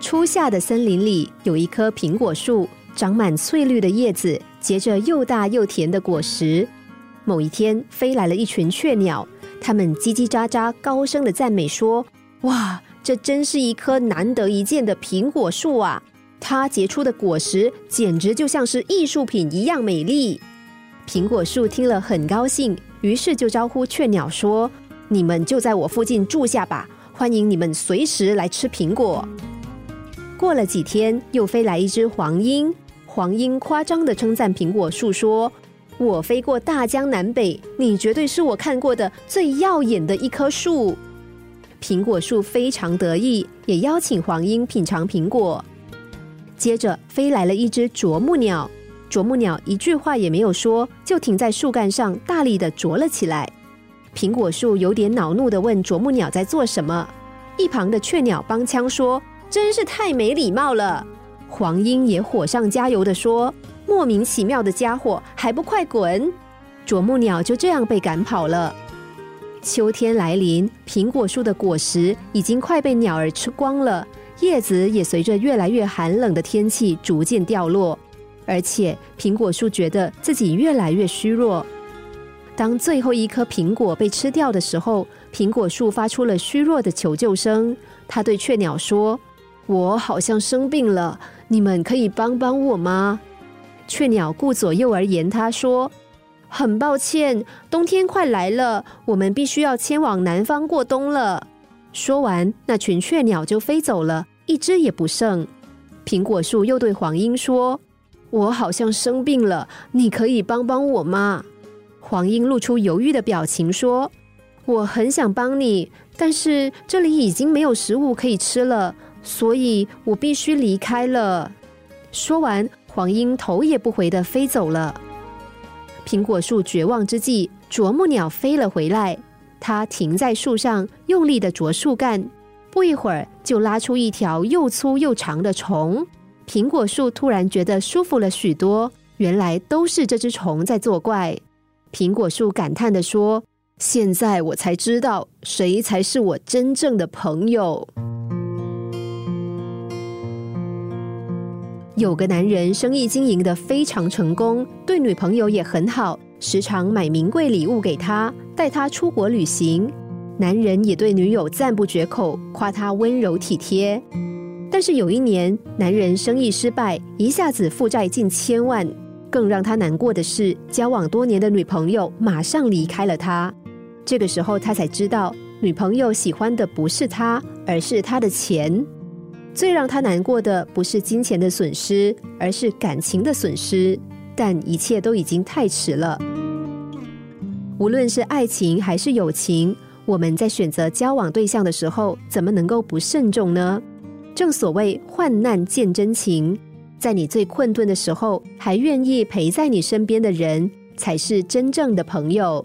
初夏的森林里有一棵苹果树，长满翠绿的叶子，结着又大又甜的果实。某一天，飞来了一群雀鸟，它们叽叽喳喳、高声的赞美说：“哇，这真是一棵难得一见的苹果树啊！它结出的果实简直就像是艺术品一样美丽。”苹果树听了很高兴，于是就招呼雀鸟说：“你们就在我附近住下吧，欢迎你们随时来吃苹果。”过了几天，又飞来一只黄莺。黄莺夸张的称赞苹果树说：“我飞过大江南北，你绝对是我看过的最耀眼的一棵树。”苹果树非常得意，也邀请黄莺品尝苹果。接着飞来了一只啄木鸟，啄木鸟一句话也没有说，就停在树干上，大力的啄了起来。苹果树有点恼怒的问啄木鸟在做什么。一旁的雀鸟帮腔说。真是太没礼貌了！黄莺也火上加油的说：“莫名其妙的家伙，还不快滚！”啄木鸟就这样被赶跑了。秋天来临，苹果树的果实已经快被鸟儿吃光了，叶子也随着越来越寒冷的天气逐渐掉落，而且苹果树觉得自己越来越虚弱。当最后一颗苹果被吃掉的时候，苹果树发出了虚弱的求救声。他对雀鸟说。我好像生病了，你们可以帮帮我吗？雀鸟顾左右而言他说：“很抱歉，冬天快来了，我们必须要迁往南方过冬了。”说完，那群雀鸟就飞走了，一只也不剩。苹果树又对黄莺说：“我好像生病了，你可以帮帮我吗？”黄莺露出犹豫的表情说：“我很想帮你，但是这里已经没有食物可以吃了。”所以我必须离开了。说完，黄莺头也不回的飞走了。苹果树绝望之际，啄木鸟飞了回来。它停在树上，用力的啄树干。不一会儿，就拉出一条又粗又长的虫。苹果树突然觉得舒服了许多。原来都是这只虫在作怪。苹果树感叹的说：“现在我才知道，谁才是我真正的朋友。”有个男人生意经营的非常成功，对女朋友也很好，时常买名贵礼物给她，带她出国旅行。男人也对女友赞不绝口，夸她温柔体贴。但是有一年，男人生意失败，一下子负债近千万。更让他难过的是，交往多年的女朋友马上离开了他。这个时候，他才知道，女朋友喜欢的不是他，而是他的钱。最让他难过的不是金钱的损失，而是感情的损失。但一切都已经太迟了。无论是爱情还是友情，我们在选择交往对象的时候，怎么能够不慎重呢？正所谓患难见真情，在你最困顿的时候，还愿意陪在你身边的人，才是真正的朋友。